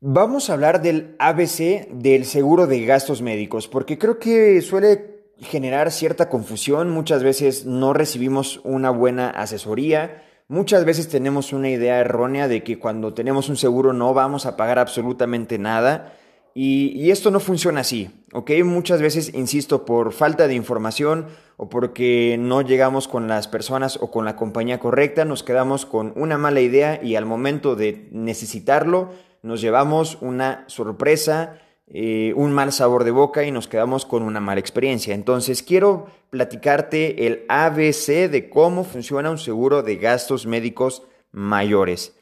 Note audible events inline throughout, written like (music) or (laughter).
Vamos a hablar del ABC del seguro de gastos médicos, porque creo que suele generar cierta confusión. Muchas veces no recibimos una buena asesoría. Muchas veces tenemos una idea errónea de que cuando tenemos un seguro no vamos a pagar absolutamente nada. Y, esto no funciona así, ¿ok? Muchas veces, insisto, por falta de información o porque no llegamos con las personas o con la compañía correcta, nos quedamos con una mala idea y al momento de necesitarlo, nos llevamos una sorpresa, eh, un mal sabor de boca y nos quedamos con una mala experiencia. Entonces quiero platicarte el ABC de cómo funciona un seguro de gastos médicos mayores.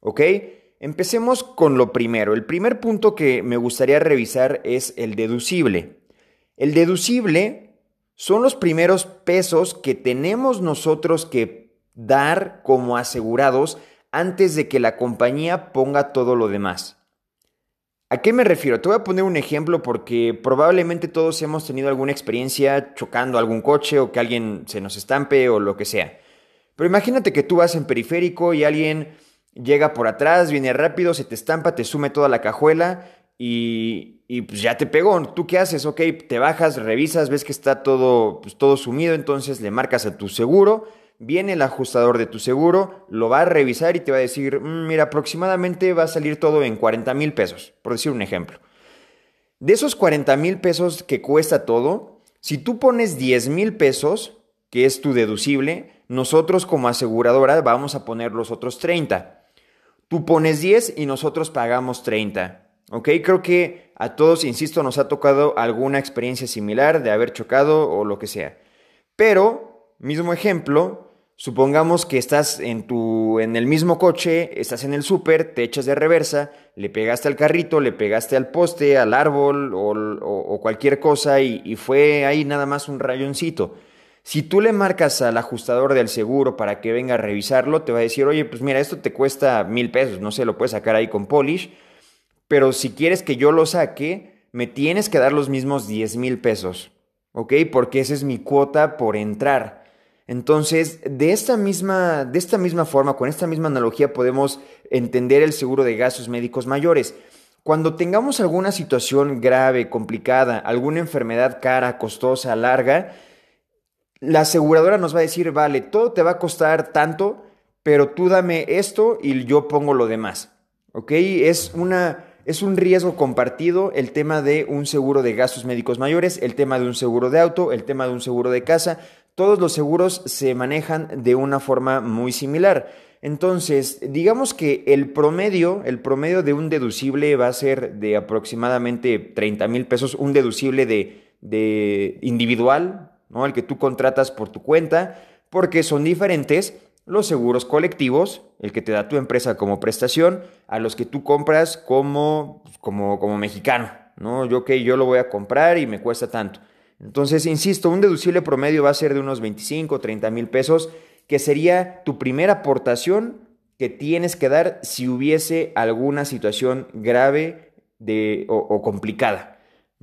¿Ok? Empecemos con lo primero. El primer punto que me gustaría revisar es el deducible. El deducible son los primeros pesos que tenemos nosotros que dar como asegurados antes de que la compañía ponga todo lo demás. ¿A qué me refiero? Te voy a poner un ejemplo porque probablemente todos hemos tenido alguna experiencia chocando algún coche o que alguien se nos estampe o lo que sea. Pero imagínate que tú vas en periférico y alguien llega por atrás, viene rápido, se te estampa, te sume toda la cajuela y, pues ya te pegó. ¿Tú qué haces? Ok, te bajas, revisas, ves que está todo, pues todo sumido, entonces le marcas a tu seguro viene el ajustador de tu seguro, lo va a revisar y te va a decir, mm, mira, aproximadamente va a salir todo en 40 mil pesos, por decir un ejemplo. De esos 40 mil pesos que cuesta todo, si tú pones 10 mil pesos, que es tu deducible, nosotros como aseguradora vamos a poner los otros 30. Tú pones 10 y nosotros pagamos 30. ¿Ok? Creo que a todos, insisto, nos ha tocado alguna experiencia similar de haber chocado o lo que sea. Pero, mismo ejemplo, Supongamos que estás en, tu, en el mismo coche, estás en el súper, te echas de reversa, le pegaste al carrito, le pegaste al poste, al árbol o, cualquier cosa y, y, fue ahí nada más un rayoncito. Si tú le marcas al ajustador del seguro para que venga a revisarlo, te va a decir, oye, pues mira, esto te cuesta mil pesos, no sé, lo puedes sacar ahí con polish, pero si quieres que yo lo saque, me tienes que dar los mismos 10 mil pesos, ¿ok? Porque esa es mi cuota por entrar. Entonces, de esta, misma, de esta misma forma, con esta misma analogía, podemos entender el seguro de gastos médicos mayores. Cuando tengamos alguna situación grave, complicada, alguna enfermedad cara, costosa, larga, la aseguradora nos va a decir, vale, todo te va a costar tanto, pero tú dame esto y yo pongo lo demás. ¿Ok? Es una es un riesgo compartido el tema de un seguro de gastos médicos mayores, el tema de un seguro de auto, el tema de un seguro de casa. Todos los seguros se manejan de una forma muy similar. Entonces, digamos que el promedio, el promedio de un deducible va a ser de aproximadamente 30 mil pesos, un deducible de, de individual, ¿no? El que tú contratas por tu cuenta, porque son diferentes los seguros colectivos, el que te da tu empresa como prestación, a los que tú compras como, pues, como, como mexicano, ¿no? Yo que yo lo voy a comprar y me cuesta tanto. Entonces, insisto, un deducible promedio va a ser de unos 25, 30 mil pesos, que sería tu primera aportación que tienes que dar si hubiese alguna situación grave de, o complicada.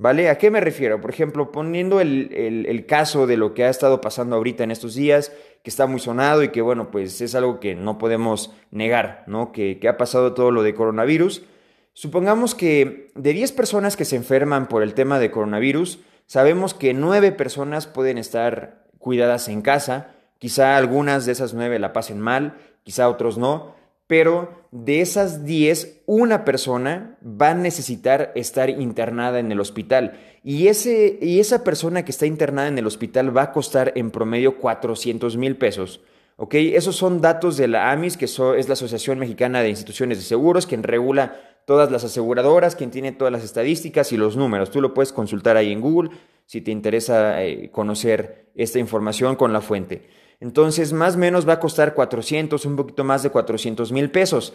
¿Vale? ¿A qué me refiero? Por ejemplo, poniendo el, caso de lo que ha estado pasando ahorita en estos días, que está muy sonado y que, bueno, pues es algo que no podemos negar, ¿no? Que, que ha pasado todo lo de coronavirus. Supongamos que de 10 personas que se enferman por el tema de coronavirus, sabemos que 9 personas pueden estar cuidadas en casa, quizá algunas de esas 9 la pasen mal, quizá otros no, pero de esas 10, una persona va a necesitar estar internada en el hospital. Y, ese, y esa persona que está internada en el hospital va a costar en promedio 400 mil pesos. ¿ok? Esos son datos de la AMIS, que es la Asociación Mexicana de Instituciones de Seguros, quien regula todas las aseguradoras, quien tiene todas las estadísticas y los números. Tú lo puedes consultar ahí en Google si te interesa eh, conocer esta información con la fuente. Entonces, más o menos va a costar 400, un poquito más de 400 mil pesos.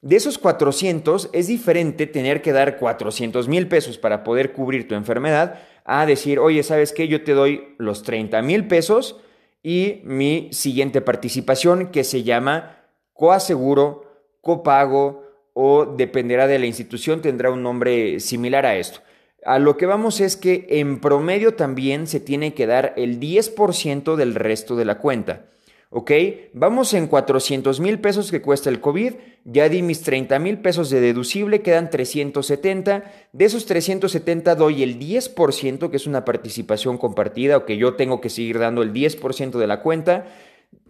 De esos 400 es diferente tener que dar 400 mil pesos para poder cubrir tu enfermedad a decir, oye, ¿sabes qué? Yo te doy los 30 mil pesos y mi siguiente participación que se llama coaseguro, copago o dependerá de la institución, tendrá un nombre similar a esto. A lo que vamos es que en promedio también se tiene que dar el 10% del resto de la cuenta. ¿ok? Vamos en 400 mil pesos que cuesta el COVID, ya di mis 30 mil pesos de deducible, quedan 370, de esos 370 doy el 10%, que es una participación compartida, o que yo tengo que seguir dando el 10% de la cuenta,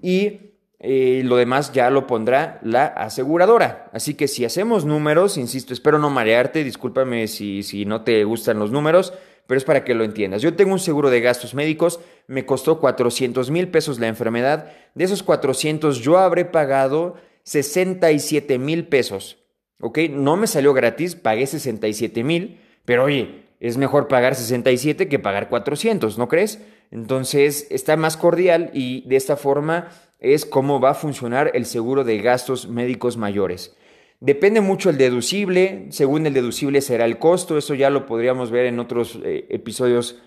y eh, lo demás ya lo pondrá la aseguradora. Así que si hacemos números, insisto, espero no marearte, discúlpame si, si no te gustan los números, pero es para que lo entiendas. Yo tengo un seguro de gastos médicos, me costó 400 mil pesos la enfermedad, de esos 400 yo habré pagado 67 mil pesos, ¿ok? No me salió gratis, pagué 67 mil, pero oye, es mejor pagar 67 que pagar 400, ¿no crees? Entonces está más cordial y de esta forma es cómo va a funcionar el seguro de gastos médicos mayores. Depende mucho el deducible, según el deducible será el costo, eso ya lo podríamos ver en otros eh, episodios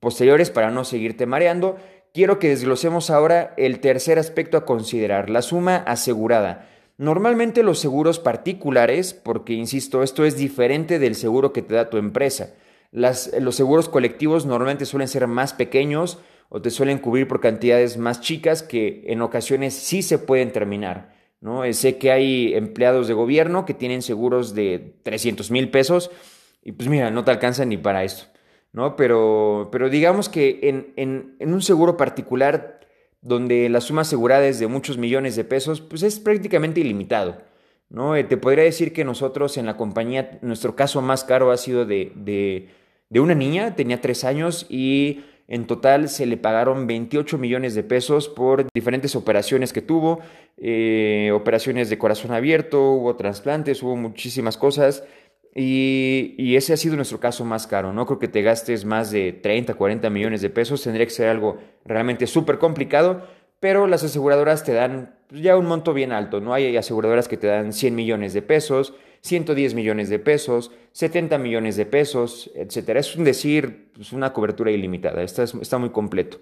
posteriores para no seguirte mareando. Quiero que desglosemos ahora el tercer aspecto a considerar, la suma asegurada. Normalmente los seguros particulares, porque insisto, esto es diferente del seguro que te da tu empresa. los seguros colectivos normalmente suelen ser más pequeños o te suelen cubrir por cantidades más chicas que en ocasiones sí se pueden terminar. ¿no? Eh, sé que hay empleados de gobierno que tienen seguros de 300 mil pesos y pues mira, no te alcanzan ni para esto, ¿no? Pero, pero digamos que en, un seguro particular donde la suma asegurada es de muchos millones de pesos, pues es prácticamente ilimitado, ¿no? Eh, te podría decir que nosotros en la compañía, nuestro caso más caro ha sido de, de una niña, tenía tres años y en total se le pagaron 28 millones de pesos por diferentes operaciones que tuvo, eh, operaciones de corazón abierto, hubo trasplantes, hubo muchísimas cosas. Y, ese ha sido nuestro caso más caro. No creo que te gastes más de 30, 40 millones de pesos. Tendría que ser algo realmente súper complicado. Pero las aseguradoras te dan ya un monto bien alto. No hay aseguradoras que te dan 100 millones de pesos, 110 millones de pesos, 70 millones de pesos, etc. Es un decir, pues una cobertura ilimitada, está, está muy completo.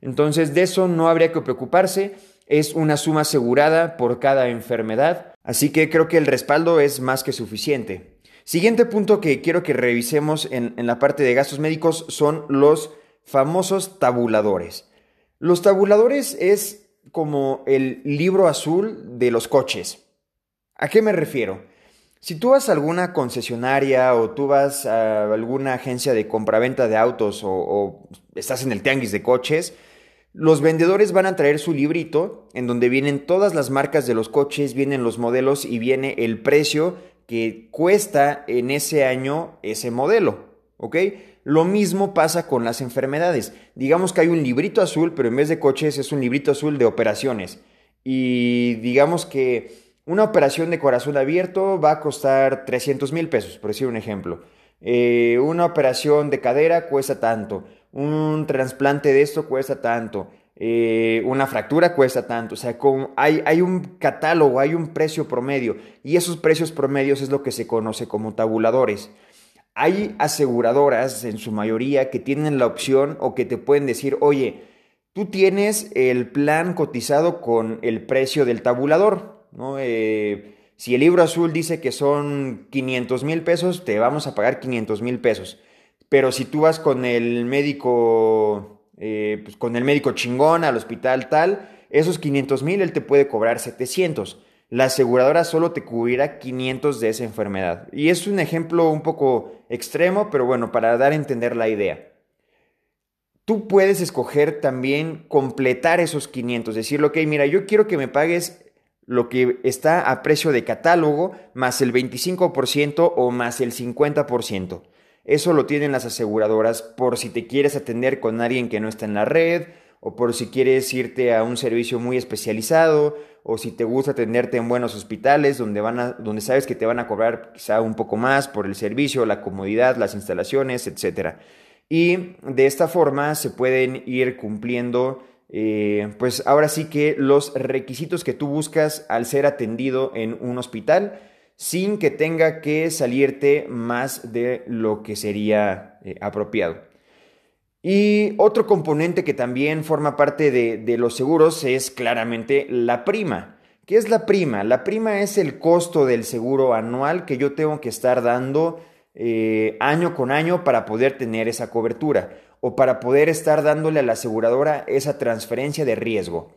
Entonces, de eso no habría que preocuparse, es una suma asegurada por cada enfermedad, así que creo que el respaldo es más que suficiente. Siguiente punto que quiero que revisemos en, en la parte de gastos médicos son los famosos tabuladores. Los tabuladores es como el libro azul de los coches. ¿A qué me refiero? Si tú vas a alguna concesionaria o tú vas a alguna agencia de compraventa de autos o, estás en el tianguis de coches, los vendedores van a traer su librito en donde vienen todas las marcas de los coches, vienen los modelos y viene el precio que cuesta en ese año ese modelo, ¿ok? Lo mismo pasa con las enfermedades. Digamos que hay un librito azul, pero en vez de coches es un librito azul de operaciones. Y digamos que una operación de corazón abierto va a costar 300 mil pesos, por decir un ejemplo. Eh, una operación de cadera cuesta tanto. Un trasplante de esto cuesta tanto. Eh, una fractura cuesta tanto. O sea, hay, hay un catálogo, hay un precio promedio. Y esos precios promedios es lo que se conoce como tabuladores. Hay aseguradoras en su mayoría que tienen la opción o que te pueden decir, oye, tú tienes el plan cotizado con el precio del tabulador. ¿no? Eh, si el libro azul dice que son 500 mil pesos, te vamos a pagar 500 mil pesos. Pero si tú vas con el médico, eh, pues con el médico chingón al hospital tal, esos 500 mil él te puede cobrar 700. La aseguradora solo te cubrirá 500 de esa enfermedad. Y es un ejemplo un poco extremo, pero bueno, para dar a entender la idea. Tú puedes escoger también completar esos 500, decirle, ok, mira, yo quiero que me pagues lo que está a precio de catálogo más el 25% o más el 50%. Eso lo tienen las aseguradoras por si te quieres atender con alguien que no está en la red o por si quieres irte a un servicio muy especializado o si te gusta atenderte en buenos hospitales donde, van a, donde sabes que te van a cobrar quizá un poco más por el servicio, la comodidad, las instalaciones, etc. Y de esta forma se pueden ir cumpliendo eh, pues ahora sí que los requisitos que tú buscas al ser atendido en un hospital sin que tenga que salirte más de lo que sería eh, apropiado. Y otro componente que también forma parte de, los seguros es claramente la prima. ¿Qué es la prima? La prima es el costo del seguro anual que yo tengo que estar dando eh, año con año para poder tener esa cobertura o para poder estar dándole a la aseguradora esa transferencia de riesgo.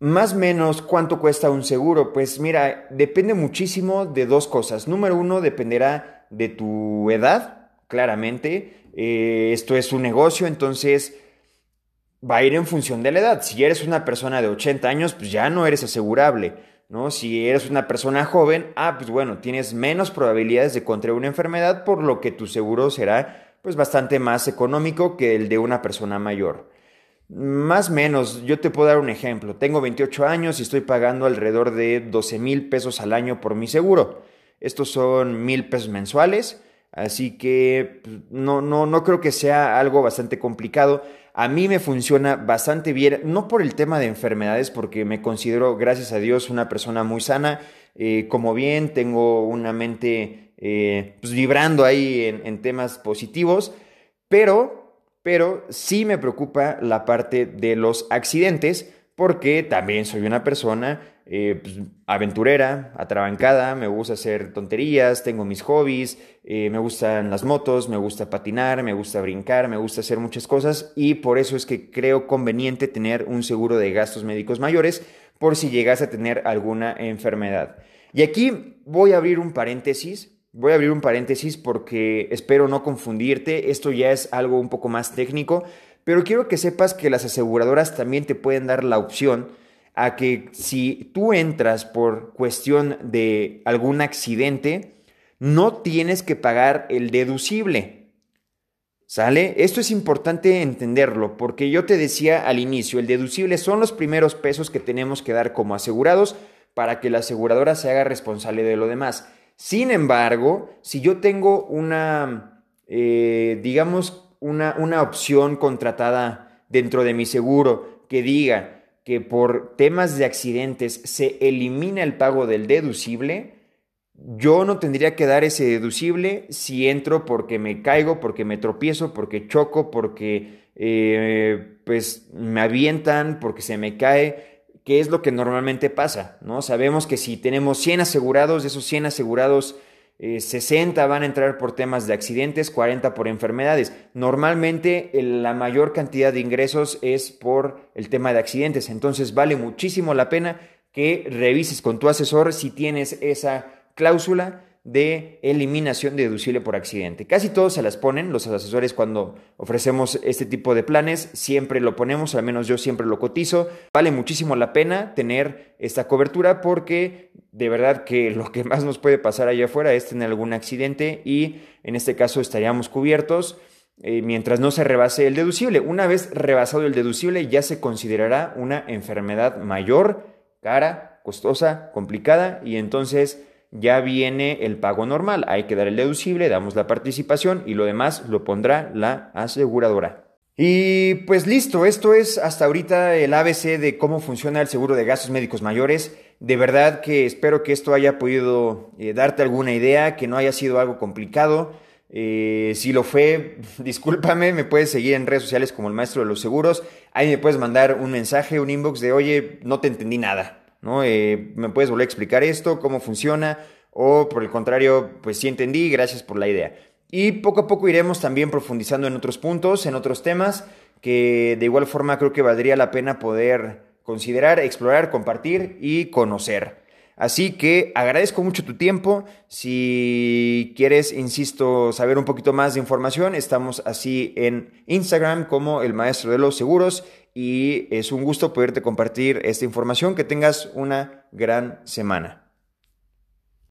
Más o menos, ¿cuánto cuesta un seguro? Pues mira, depende muchísimo de dos cosas. Número uno, dependerá de tu edad, claramente. Eh, esto es un negocio, entonces va a ir en función de la edad. Si eres una persona de 80 años, pues ya no eres asegurable, ¿no? Si eres una persona joven, ah, pues bueno, tienes menos probabilidades de contraer una enfermedad, por lo que tu seguro será pues bastante más económico que el de una persona mayor. Más o menos, yo te puedo dar un ejemplo. Tengo 28 años y estoy pagando alrededor de 12 mil pesos al año por mi seguro. Estos son mil pesos mensuales, así que pues, no, no, no creo que sea algo bastante complicado. A mí me funciona bastante bien, no por el tema de enfermedades, porque me considero, gracias a Dios, una persona muy sana. Eh, como bien, tengo una mente eh, pues, vibrando ahí en, en temas positivos, pero pero sí me preocupa la parte de los accidentes porque también soy una persona eh, pues, aventurera, atrabancada, me gusta hacer tonterías, tengo mis hobbies, eh, me gustan las motos, me gusta patinar, me gusta brincar, me gusta hacer muchas cosas y por eso es que creo conveniente tener un seguro de gastos médicos mayores por si llegas a tener alguna enfermedad. Y aquí voy a abrir un paréntesis Voy a abrir un paréntesis porque espero no confundirte, esto ya es algo un poco más técnico, pero quiero que sepas que las aseguradoras también te pueden dar la opción a que si tú entras por cuestión de algún accidente, no tienes que pagar el deducible. ¿Sale? Esto es importante entenderlo porque yo te decía al inicio, el deducible son los primeros pesos que tenemos que dar como asegurados para que la aseguradora se haga responsable de lo demás. Sin embargo, si yo tengo una, eh, digamos, una, una opción contratada dentro de mi seguro que diga que por temas de accidentes se elimina el pago del deducible, yo no tendría que dar ese deducible si entro porque me caigo, porque me tropiezo, porque choco, porque eh, pues me avientan, porque se me cae. ¿qué es lo que normalmente pasa? ¿no? Sabemos que si tenemos 100 asegurados, de esos 100 asegurados, 60 eh, van a entrar por temas de accidentes, 40 por enfermedades. Normalmente la mayor cantidad de ingresos es por el tema de accidentes, entonces vale muchísimo la pena que revises con tu asesor si tienes esa cláusula de eliminación deducible por accidente. Casi todos se las ponen, los asesores cuando ofrecemos este tipo de planes, siempre lo ponemos, al menos yo siempre lo cotizo. Vale muchísimo la pena tener esta cobertura porque de verdad que (laughs) lo que más nos puede pasar allá afuera es tener algún accidente y en este caso estaríamos cubiertos. Eh, mientras no se rebase el deducible. Una vez rebasado el deducible ya se considerará una enfermedad mayor, cara, costosa, complicada y entonces ya viene el pago normal. Hay que dar el deducible, damos la participación y lo demás lo pondrá la aseguradora. Y pues listo, esto es hasta ahorita el ABC de cómo funciona el seguro de gastos médicos mayores. De verdad que espero que esto haya podido eh, darte alguna idea, que no haya sido algo complicado. Eh, si lo fue, (laughs) discúlpame, me puedes seguir en redes sociales como el maestro de los seguros. Ahí me puedes mandar un mensaje, un inbox de, oye, no te entendí nada. ¿No? Eh, ¿Me puedes volver a explicar esto? ¿Cómo funciona? O por el contrario, pues sí entendí, gracias por la idea. Y poco a poco iremos también profundizando en otros puntos, en otros temas, que de igual forma creo que valdría la pena poder considerar, explorar, compartir y conocer. Así que agradezco mucho tu tiempo. Si quieres, insisto, saber un poquito más de información, estamos así en Instagram como el maestro de los seguros y es un gusto poderte compartir esta información. Que tengas una gran semana.